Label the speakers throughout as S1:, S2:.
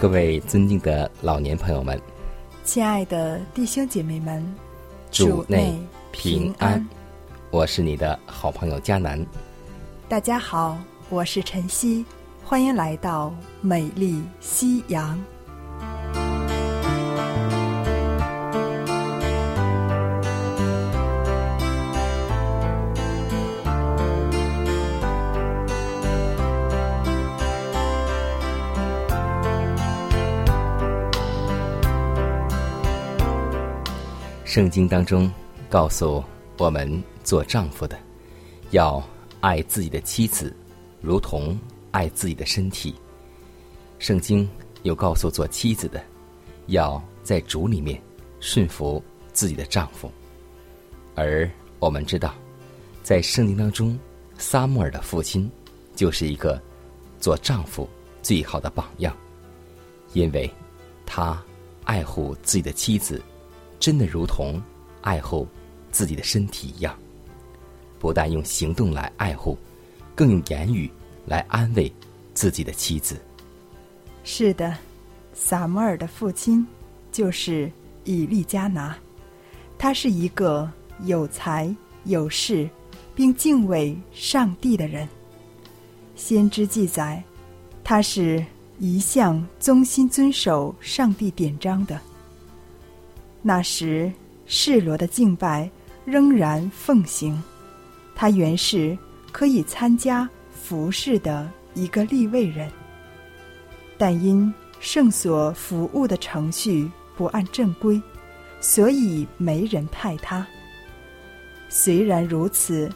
S1: 各位尊敬的老年朋友们，
S2: 亲爱的弟兄姐妹们，
S1: 主内平安。我是你的好朋友佳南。
S2: 大家好，我是晨曦，欢迎来到美丽夕阳。
S1: 圣经当中告诉我们，做丈夫的要爱自己的妻子，如同爱自己的身体。圣经又告诉做妻子的，要在主里面顺服自己的丈夫。而我们知道，在圣经当中，撒母耳的父亲就是一个做丈夫最好的榜样，因为他爱护自己的妻子。真的如同爱护自己的身体一样，不但用行动来爱护，更用言语来安慰自己的妻子。
S2: 是的，撒摩尔的父亲就是以利加拿，他是一个有才有势，并敬畏上帝的人。先知记载，他是一向忠心遵守上帝典章的。那时，示罗的敬拜仍然奉行。他原是可以参加服侍的一个立位人，但因圣所服务的程序不按正规，所以没人派他。虽然如此，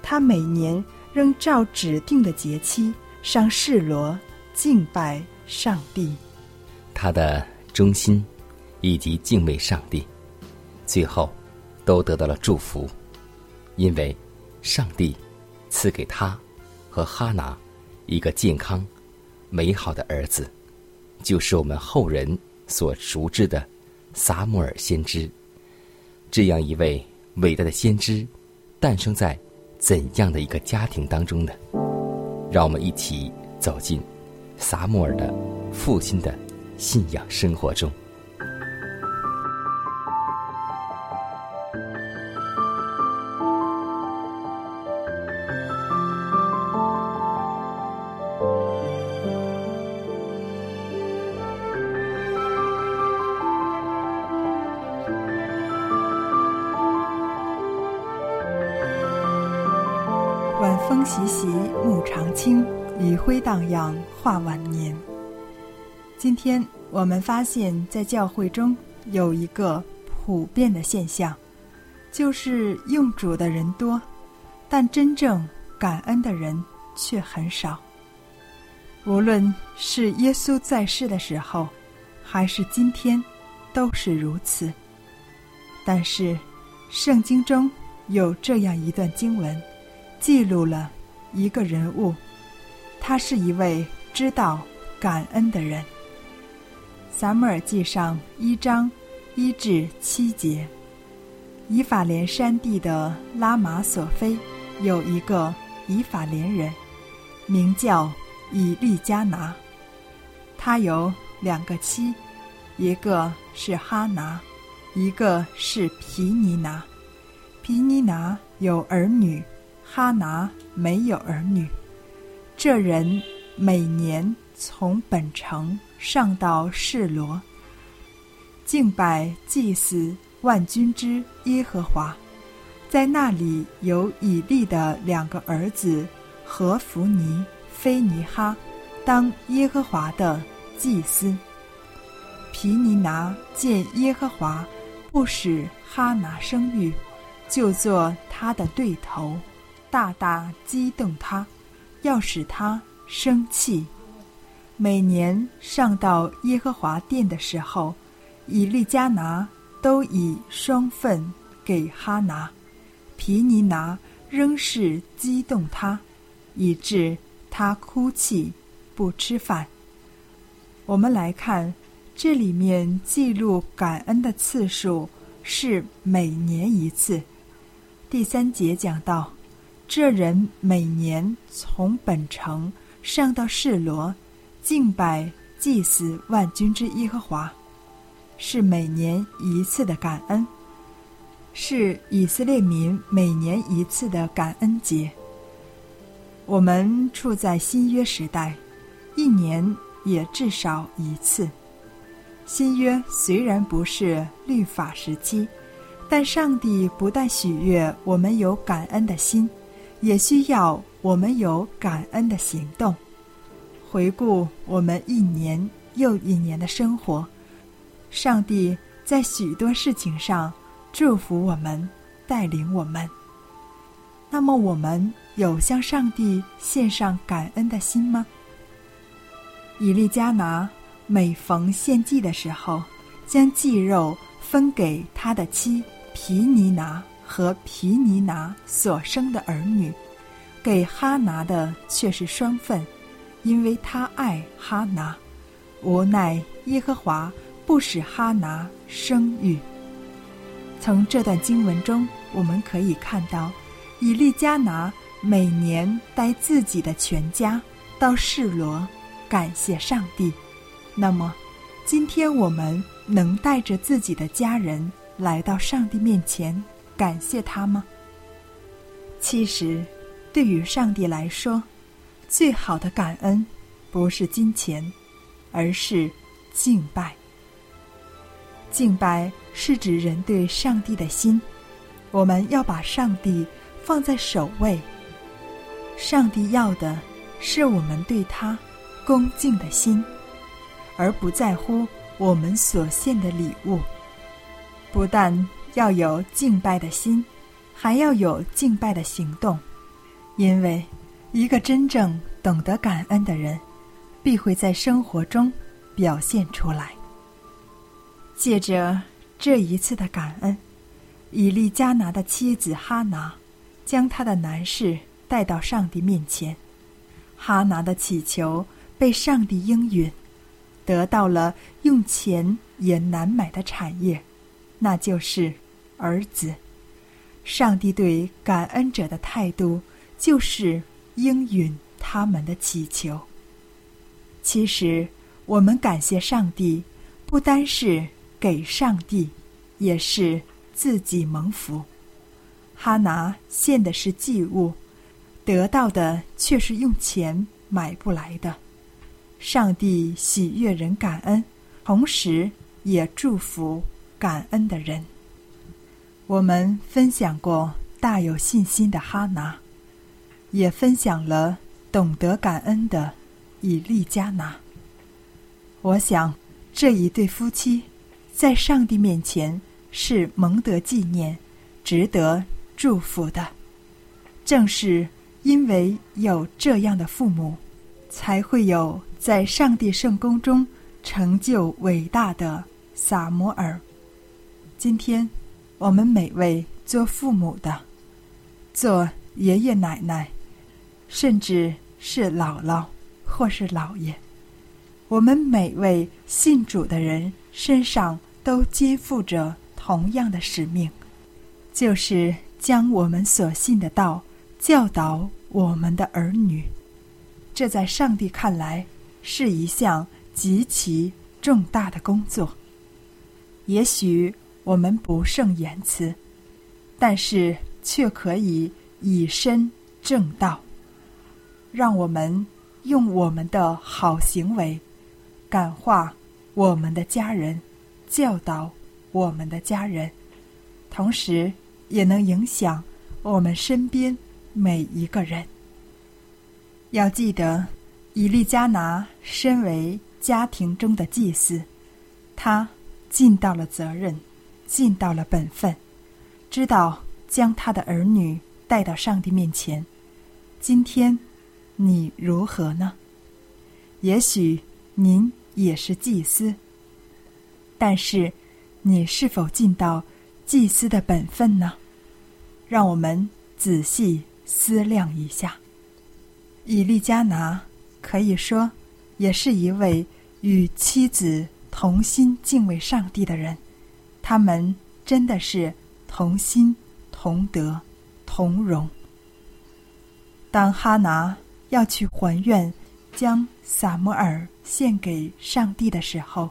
S2: 他每年仍照指定的节期上示罗敬拜上帝。
S1: 他的忠心。以及敬畏上帝，最后都得到了祝福，因为上帝赐给他和哈拿一个健康、美好的儿子，就是我们后人所熟知的撒母耳先知。这样一位伟大的先知，诞生在怎样的一个家庭当中呢？让我们一起走进撒母耳的父亲的信仰生活中。
S2: 习习，沐长青，余晖荡漾，画晚年。今天我们发现，在教会中有一个普遍的现象，就是用主的人多，但真正感恩的人却很少。无论是耶稣在世的时候，还是今天，都是如此。但是，圣经中有这样一段经文。记录了一个人物，他是一位知道感恩的人。撒母耳记上一章一至七节，以法莲山地的拉玛索菲有一个以法莲人，名叫以利加拿。他有两个妻，一个是哈拿，一个是皮尼拿。皮尼拿有儿女。哈拿没有儿女，这人每年从本城上到示罗，敬拜祭司万军之耶和华。在那里有以利的两个儿子何弗尼、菲尼哈，当耶和华的祭司。皮尼拿见耶和华不使哈拿生育，就做他的对头，大大激动他，要使他生气。每年上到耶和华殿的时候，以利加拿都以双份给哈拿。皮尼拿仍是激动他，以致他哭泣，不吃饭。我们来看，这里面记录感恩的次数是每年一次。第三节讲到，这人每年从本城上到示罗，敬拜祭祀万军之耶和华，是每年一次的感恩。是以色列民每年一次的感恩节。我们处在新约时代，一年也至少一次。新约虽然不是律法时期，但上帝不但许悦我们有感恩的心，也需要我们有感恩的行动。回顾我们一年又一年的生活，上帝在许多事情上。祝福我们，带领我们。那么，我们有向上帝献上感恩的心吗？以利加拿每逢献祭的时候，将祭肉分给他的妻皮尼拿和皮尼拿所生的儿女，给哈拿的却是双份，因为他爱哈拿。无奈耶和华不使哈拿生育。从这段经文中，我们可以看到，以利加拿每年带自己的全家到示罗，感谢上帝。那么，今天我们能带着自己的家人来到上帝面前，感谢他吗？其实，对于上帝来说，最好的感恩不是金钱，而是敬拜。敬拜是指人对上帝的心，我们要把上帝放在首位。上帝要的是我们对他恭敬的心，而不在乎我们所献的礼物。不但要有敬拜的心，还要有敬拜的行动，因为一个真正懂得感恩的人，必会在生活中表现出来。借着这一次的感恩，以利加拿的妻子哈拿将他的男士带到上帝面前。哈拿的祈求被上帝应允，得到了用钱也难买的产业，那就是儿子。上帝对感恩者的态度就是应允他们的祈求。其实，我们感谢上帝，不单是。给上帝，也是自己蒙福。哈拿献的是祭物，得到的却是用钱买不来的。上帝喜悦人感恩，同时也祝福感恩的人。我们分享过大有信心的哈拿，也分享了懂得感恩的以利加拿。我想这一对夫妻。在上帝面前是蒙得纪念、值得祝福的。正是因为有这样的父母，才会有在上帝圣宫中成就伟大的撒摩尔。今天，我们每位做父母的、做爷爷奶奶，甚至是姥姥或是姥爷，我们每位信主的人身上。都肩负着同样的使命，就是将我们所信的道教导我们的儿女。这在上帝看来是一项极其重大的工作。也许我们不胜言辞，但是却可以以身正道。让我们用我们的好行为感化我们的家人，教导我们的家人，同时也能影响我们身边每一个人。要记得，以利加拿身为家庭中的祭司，他尽到了责任，尽到了本分，知道将他的儿女带到上帝面前。今天你如何呢？也许您也是祭司，但是你是否尽到祭司的本分呢？让我们仔细思量一下。以利加拿可以说也是一位与妻子同心敬畏上帝的人，他们真的是同心同德同荣。当哈拿要去还愿，将撒摩尔献给上帝的时候，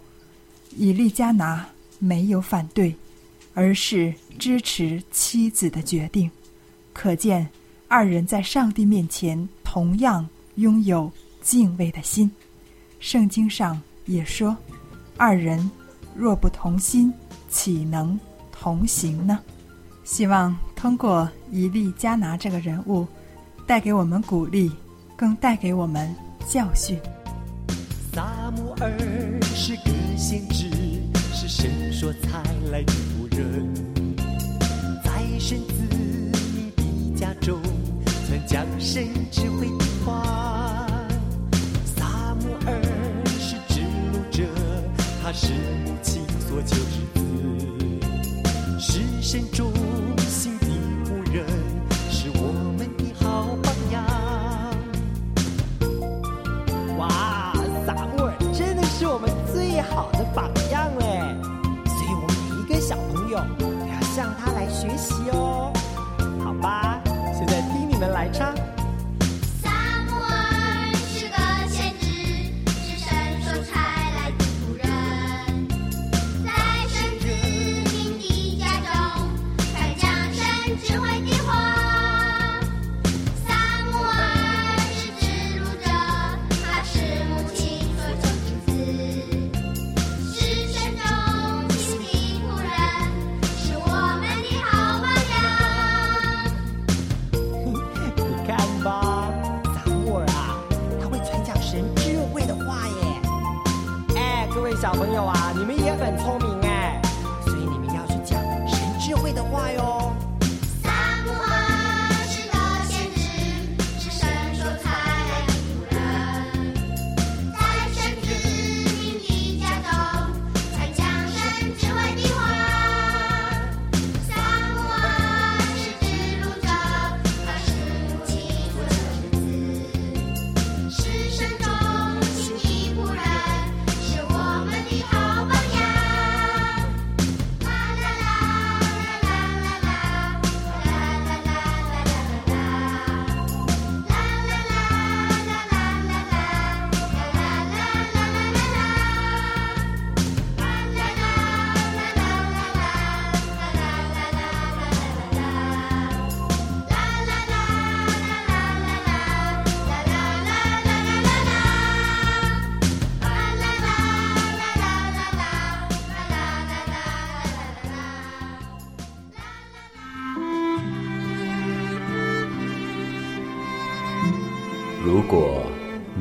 S2: 以利加拿没有反对，而是支持妻子的决定。可见二人在上帝面前同样拥有敬畏的心。圣经上也说：“二人若不同心，岂能同行呢？”希望通过以利加拿这个人物。带给我们鼓励，更带给我们教训。
S3: 萨姆尔是个先知，是神所才来的仆人，在神子民的家中传讲神智慧的话。萨姆尔是指路者，他是子，是神中。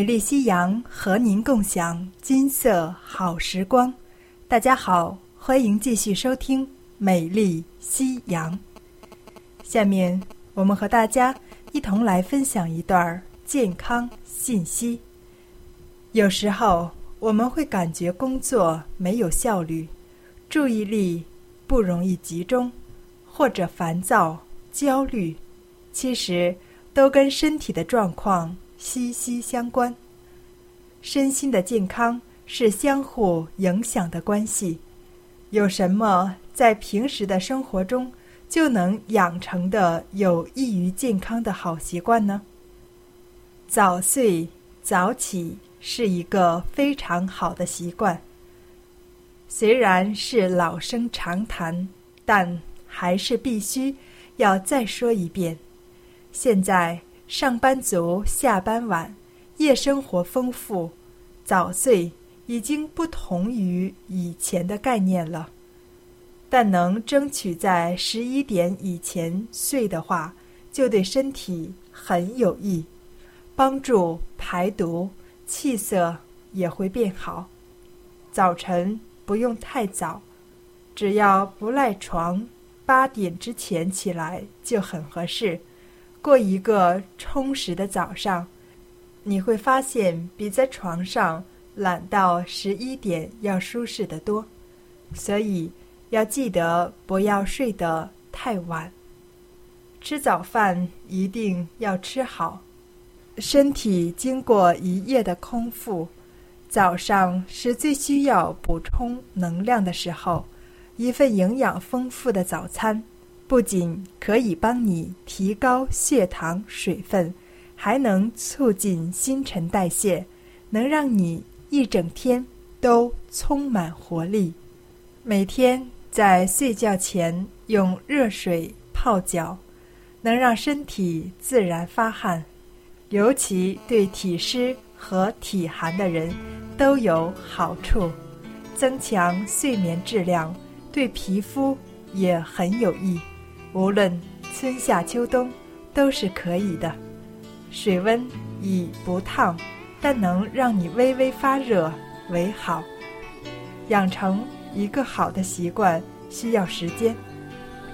S2: 美丽夕阳和您共享金色好时光。大家好，欢迎继续收听美丽夕阳。下面我们和大家一同来分享一段健康信息。有时候我们会感觉工作没有效率，注意力不容易集中，或者烦躁、焦虑，其实都跟身体的状况息息相关。身心的健康是相互影响的关系。有什么在平时的生活中就能养成的有益于健康的好习惯呢？早睡早起是一个非常好的习惯。虽然是老生常谈，但还是必须要再说一遍。现在上班族下班晚。夜生活丰富，早睡已经不同于以前的概念了。但能争取在十一点以前睡的话，就对身体很有益，帮助排毒，气色也会变好。早晨不用太早，只要不赖床，八点之前起来就很合适，过一个充实的早上。你会发现比在床上懒到十一点要舒适的多，所以要记得不要睡得太晚。吃早饭一定要吃好，身体经过一夜的空腹，早上是最需要补充能量的时候。一份营养丰富的早餐，不仅可以帮你提高血糖、水分。还能促进新陈代谢，能让你一整天都充满活力。每天在睡觉前用热水泡脚，能让身体自然发汗，尤其对体湿和体寒的人都有好处，增强睡眠质量，对皮肤也很有益。无论春夏秋冬都是可以的。水温以不烫，但能让你微微发热为好。养成一个好的习惯需要时间，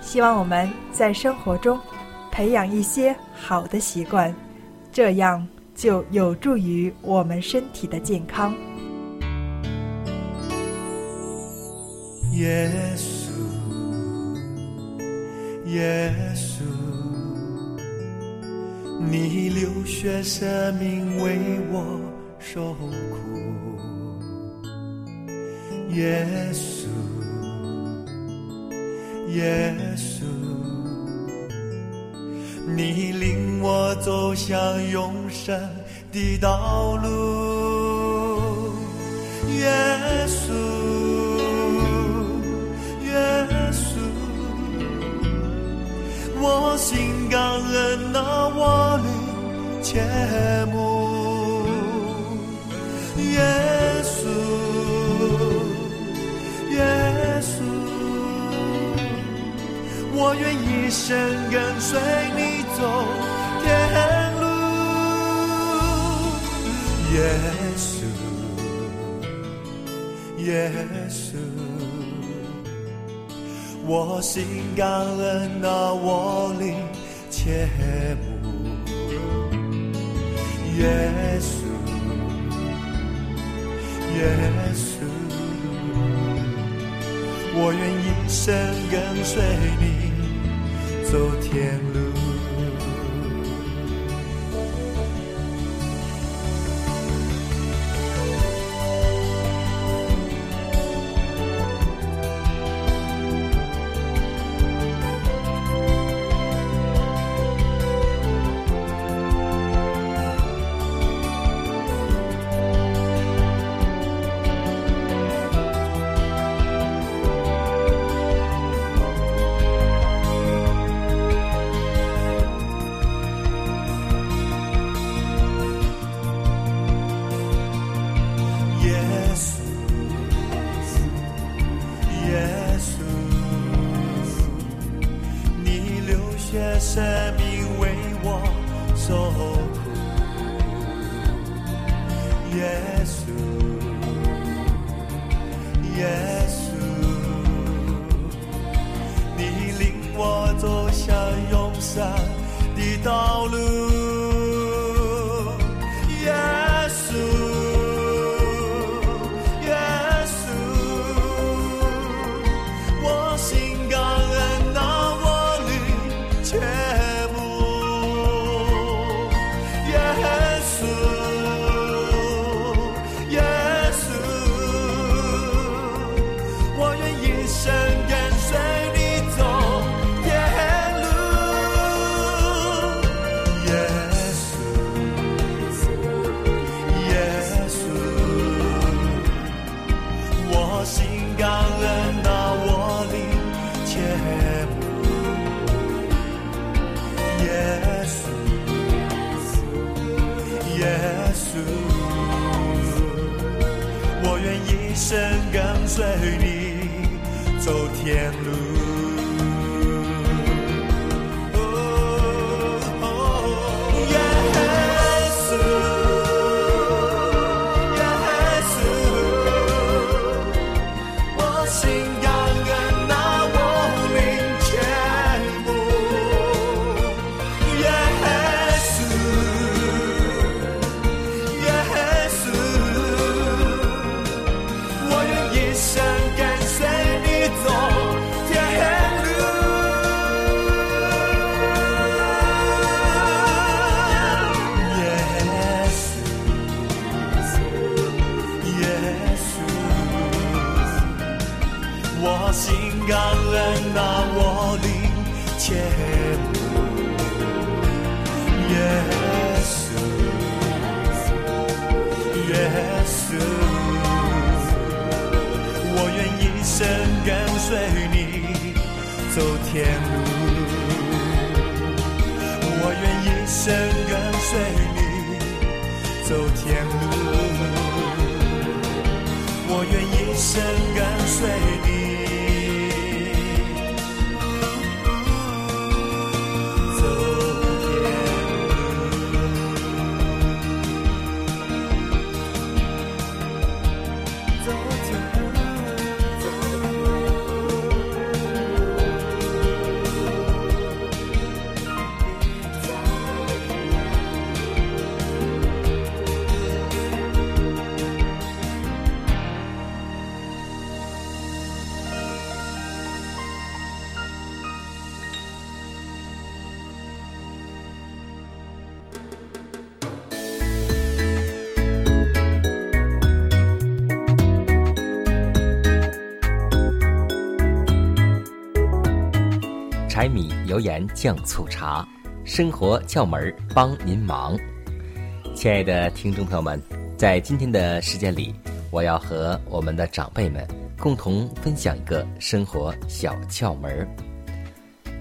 S2: 希望我们在生活中培养一些好的习惯，这样就有助于我们身体的健康。
S4: 耶稣，耶稣。你流血舍命为我受苦，耶稣，耶稣，你领我走向永生的道路，耶稣，切慕耶稣，耶稣，我愿一生跟随你走天路。耶稣，耶稣，我心感恩那我灵切慕。耶稣，耶稣，我愿一生跟随你走天路。耶稣你领我走向永生的道路。耶稣，我愿一生跟随你走天路。那我的全部。耶稣。耶稣，我愿一生跟随你走天路。我愿一生跟随你走天路。我愿一生跟随
S1: 柴米油盐酱醋茶，生活窍门帮您忙。亲爱的听众朋友们，在今天的时间里，我要和我们的长辈们共同分享一个生活小窍门。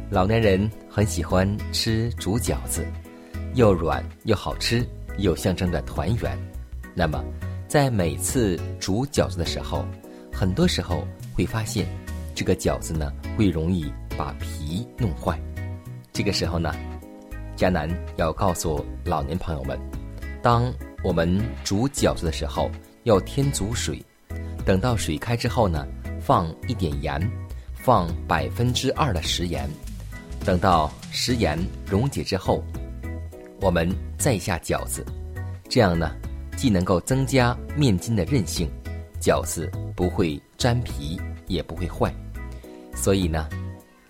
S1: 老年人很喜欢吃煮饺子，又软又好吃，又象征着团圆。那么，在每次煮饺子的时候，很多时候会发现，这个饺子呢会容易把皮弄坏。这个时候呢，迦南要告诉老年朋友们，当我们煮饺子的时候，要添足水。等到水开之后呢，放一点盐，放百分之二的食盐。等到食盐溶解之后，我们再下饺子，这样呢，既能够增加面筋的韧性，饺子不会粘皮，也不会坏。所以呢，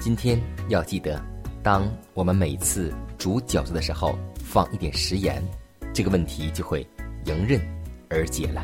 S1: 今天要记得，当我们每次煮饺子的时候，放一点食盐，这个问题就会迎刃而解了。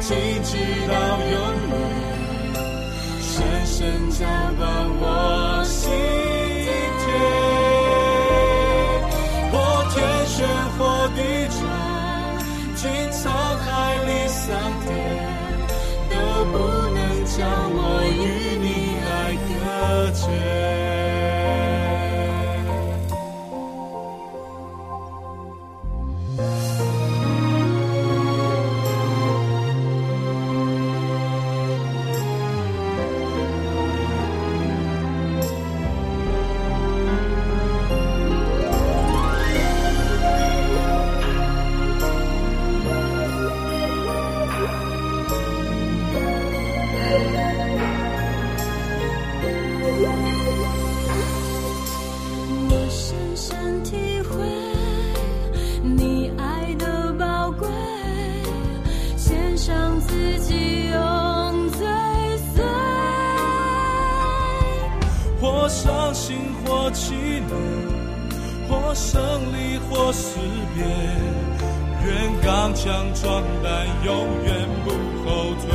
S5: 变。从今直到永远，深深浇灌我心田。或天旋，或地转，进沧海里桑田，都不能将我与
S6: 深深体会你爱的宝贵，献上自己。永追随。
S5: 或伤心，或气馁，或胜利，或死别，愿刚强壮胆，永远不后退。